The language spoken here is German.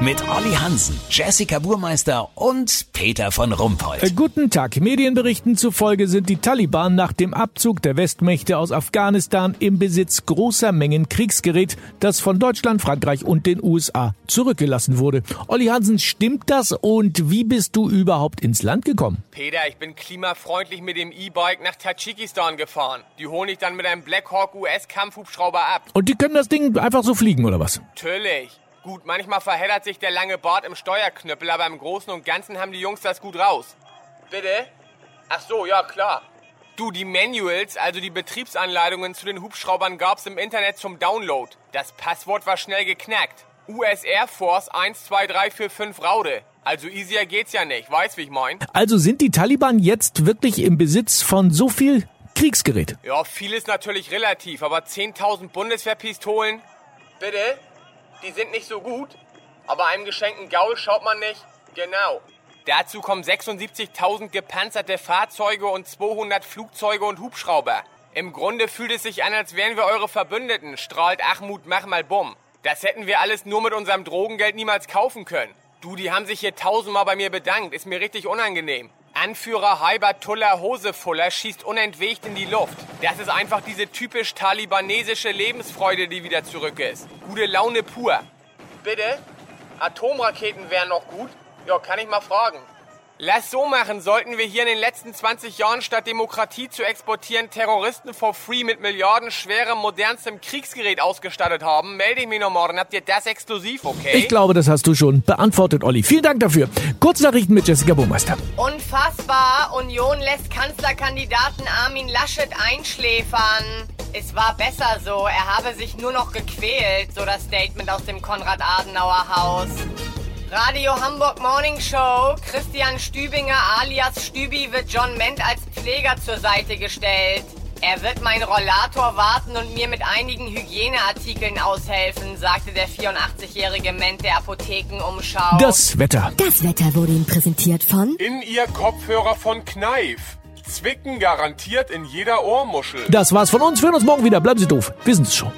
Mit Olli Hansen, Jessica Burmeister und Peter von Rumpold. Äh, guten Tag. Medienberichten zufolge sind die Taliban nach dem Abzug der Westmächte aus Afghanistan im Besitz großer Mengen Kriegsgerät, das von Deutschland, Frankreich und den USA zurückgelassen wurde. Olli Hansen, stimmt das und wie bist du überhaupt ins Land gekommen? Peter, ich bin klimafreundlich mit dem E-Bike nach Tadschikistan gefahren. Die hole ich dann mit einem Blackhawk US-Kampfhubschrauber ab. Und die können das Ding einfach so fliegen, oder was? Natürlich. Gut, manchmal verheddert sich der lange Bart im Steuerknüppel, aber im Großen und Ganzen haben die Jungs das gut raus. Bitte? Ach so, ja klar. Du, die Manuals, also die Betriebsanleitungen zu den Hubschraubern gab's im Internet zum Download. Das Passwort war schnell geknackt. US Air Force 12345 Raude. Also easier geht's ja nicht, weißt wie ich mein? Also sind die Taliban jetzt wirklich im Besitz von so viel Kriegsgerät? Ja, viel ist natürlich relativ, aber 10.000 Bundeswehrpistolen? Bitte? Die sind nicht so gut, aber einem geschenkten Gaul schaut man nicht. Genau. Dazu kommen 76.000 gepanzerte Fahrzeuge und 200 Flugzeuge und Hubschrauber. Im Grunde fühlt es sich an, als wären wir eure Verbündeten, strahlt Achmut bumm. Das hätten wir alles nur mit unserem Drogengeld niemals kaufen können. Du, die haben sich hier tausendmal bei mir bedankt, ist mir richtig unangenehm. Anführer Tuller Hosefuller schießt unentwegt in die Luft. Das ist einfach diese typisch talibanesische Lebensfreude, die wieder zurück ist. Gute Laune pur. Bitte? Atomraketen wären noch gut? Ja, kann ich mal fragen. Lass so machen, sollten wir hier in den letzten 20 Jahren statt Demokratie zu exportieren Terroristen for free mit milliardenschwerem modernstem Kriegsgerät ausgestattet haben, melde ich mich noch morgen. Habt ihr das exklusiv, okay? Ich glaube, das hast du schon beantwortet, Olli. Vielen Dank dafür. Kurznachrichten mit Jessica Burmeister. Unfassbar. Union lässt Kanzlerkandidaten Armin Laschet einschläfern. Es war besser so. Er habe sich nur noch gequält, so das Statement aus dem Konrad-Adenauer-Haus. Radio Hamburg Morning Show. Christian Stübinger alias Stübi wird John Ment als Pfleger zur Seite gestellt. Er wird meinen Rollator warten und mir mit einigen Hygieneartikeln aushelfen, sagte der 84-jährige Ment der Apothekenumschau. Das Wetter. Das Wetter wurde Ihnen präsentiert von In ihr Kopfhörer von Kneif. Zwicken garantiert in jeder Ohrmuschel. Das war's von uns. Wir hören uns morgen wieder. Bleiben Sie doof. Wir sind's schon.